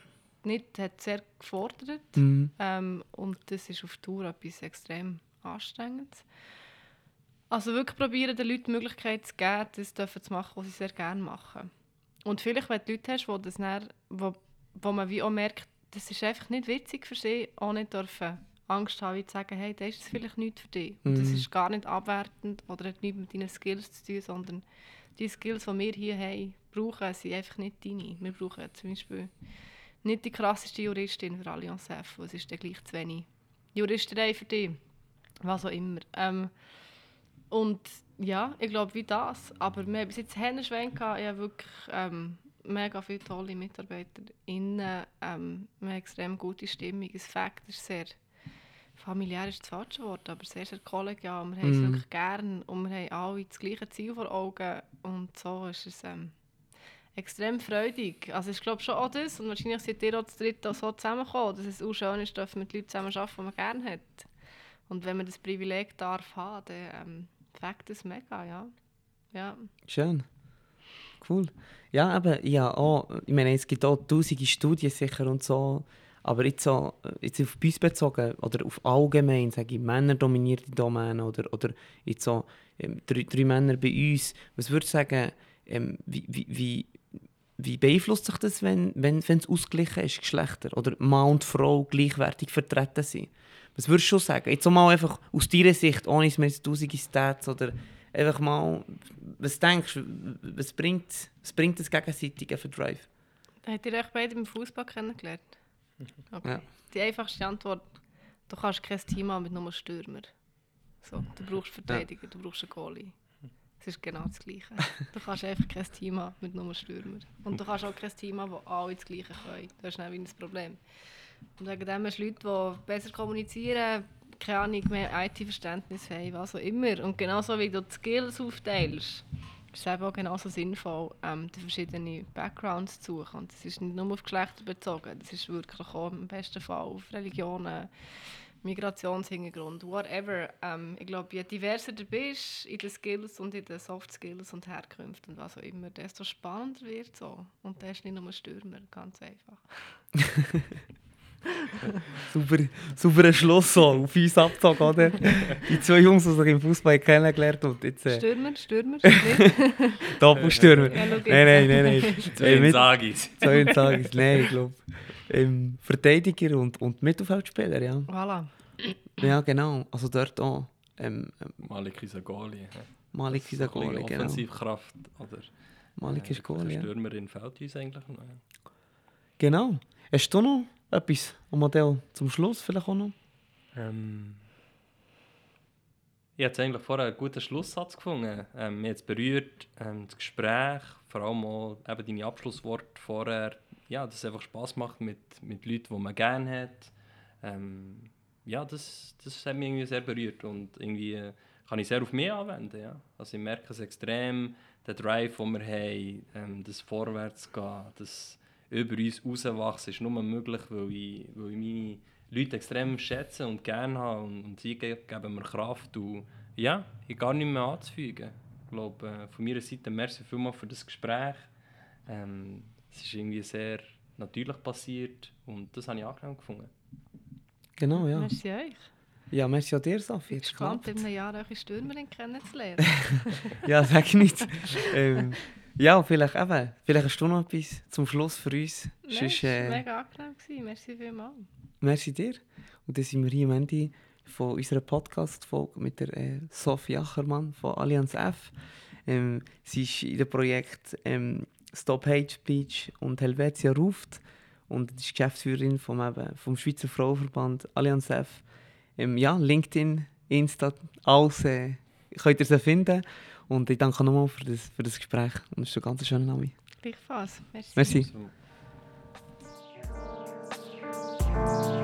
nicht hat sehr gefordert. Mm. Ähm, und das ist auf Tour etwas extrem anstrengendes. Also wirklich probieren, den Leuten die Möglichkeit zu geben, das zu machen, was sie sehr gerne machen. Und vielleicht, wenn du Leute hast, wo, das dann, wo, wo man wie auch merkt, das ist einfach nicht witzig für sie, auch nicht dürfen Angst haben, zu sagen, hey, das ist vielleicht nicht für dich. Und das mhm. ist gar nicht abwertend oder hat nichts mit deinen Skills zu tun, sondern die Skills, die wir hier haben, brauchen, sind einfach nicht deine. Wir brauchen zum Beispiel nicht die krasseste Juristin für Allianz F, es ist dann gleich zu wenig Juristerei für dich, was auch immer. Ähm, und ja, ich glaube, wie das. Aber wir haben bis jetzt Händeschwein gehabt. Ich habe wirklich ähm, mega viele tolle MitarbeiterInnen. Ähm, wir haben extrem gute Stimmung. Das Fakt ist sehr familiär ist das falsche Wort, aber sehr, sehr kollegial. Wir haben es mm. wirklich gern und wir haben alle das gleiche Ziel vor Augen. Und so ist es ähm, extrem freudig. Also ich glaube schon auch das und wahrscheinlich seid ihr auch das dritte so zusammengekommen, dass es auch schön ist, dass man mit Leuten zusammen arbeiten, die man gerne hat. Und wenn man das Privileg darf haben, dann ähm, fängt das mega, ja. ja. Schön. Cool. Ja, aber ja, auch, ich meine, es gibt auch tausende Studien sicher und so, aber jetzt, so, jetzt auf uns bezogen oder auf allgemein, sage ich, männerdominierte Domänen oder, oder jetzt so ähm, drei, drei Männer bei uns, was würdest du sagen, ähm, wie, wie, wie beeinflusst sich das, wenn, wenn, wenn es ausgeglichen ist, Geschlechter? Oder Mann und Frau gleichwertig vertreten sind? Was würdest du schon sagen? Jetzt mal einfach aus deiner Sicht, ohne es mir tausende Stats oder einfach mal, was denkst du, was bringt, was bringt das gegenseitige Drive? Habt ihr euch beide im Fußball kennengelernt? Okay. Ja. Die einfachste Antwort, du kannst kein Team haben mit nur Stürmer. So, du brauchst Verteidiger, ja. du brauchst einen Goalie. Es ist genau das Gleiche. Du kannst einfach kein Team haben mit nur Stürmer. Und du kannst auch kein Team haben, wo alle das Gleiche können. Das ist nicht ein Problem. Und wegen dem hast du Leute, die besser kommunizieren, keine Ahnung, mehr IT-Verständnis haben, was auch immer. Und genauso wie du die Skills aufteilst, ist es eben auch genauso sinnvoll, ähm, die verschiedenen Backgrounds zu suchen. Und das ist nicht nur auf Geschlechter bezogen, das ist wirklich auch im besten Fall auf Religionen, Migrationshintergrund, whatever. Ähm, ich glaube, je diverser du bist in den Skills und in den Soft Skills und Herkünften und was auch immer, desto spannender wird es so. Und der ist nicht nur ein Stürmer, ganz einfach. super, super Schluss so, auf uns abgezogen, oder? Die zwei Jungs, die sich im Fußball kennengelernt und jetzt... Äh... Stürmer, Stürmer, Doppelstürmer. ja, nein, nein, nein, nein. Zwei Sagis. Zwei Sagis, nein, ich glaube. Ähm, Verteidiger und, und Mittelfeldspieler, ja. Voilà. Ja, genau. Also dort auch. Ähm, ähm, Malik Isagoli. Malik Isagoli, genau. Offensivkraft oder Malik Isagoli, ja. Stürmerin fällt uns eigentlich noch. Genau. Hast du noch etwas, Amadeo, zum Schluss vielleicht auch noch? Ähm, ich habe eigentlich vorher einen guten Schlusssatz gefunden. Ähm, mir hat berührt, ähm, das Gespräch, vor allem auch eben deine Abschlussworte vorher, ja, dass es einfach Spass macht mit, mit Leuten, die man gerne hat. Ähm, ja, das, das hat mich irgendwie sehr berührt und irgendwie äh, kann ich sehr auf mich anwenden. Ja. Also ich merke es extrem, der Drive, den wir haben, ähm, das Vorwärtsgehen, das über uns rauswachsen, ist nur möglich, weil ich, weil ich meine Leute extrem schätze und gerne habe und, und sie geben mir Kraft und ja, ich gar nicht mehr anzufügen. Ich glaube, äh, von meiner Seite merci vielmals für das Gespräch. Ähm, es ist irgendwie sehr natürlich passiert und das habe ich angenehm gefunden. Genau, ja. Merci euch. Ja, merci an dir, Safi. Ich bin gespannt, in einem Jahr eure Stürmerin kennenzulernen. ja, sag nicht. ähm, ja, vielleicht eben. Vielleicht hast du noch etwas zum Schluss für uns. Nein, Sonst, äh, mega angenehm. Merci vielmals. Merci dir. Und dann sind wir hier am Ende von unserer Podcast-Folge mit der äh, Sophie Achermann von Allianz F. Ähm, sie ist in dem Projekt ähm, Stop Hate Speech und Helvetia ruft und ist Geschäftsführerin vom, eben, vom Schweizer Frauenverband Allianz F. Ähm, ja, LinkedIn, Insta, alles äh, könnt ihr sie finden. Und ich danke nochmal für das, für das Gespräch und es ist ein ganz schöner Name. Gleichfalls. Merci. Merci.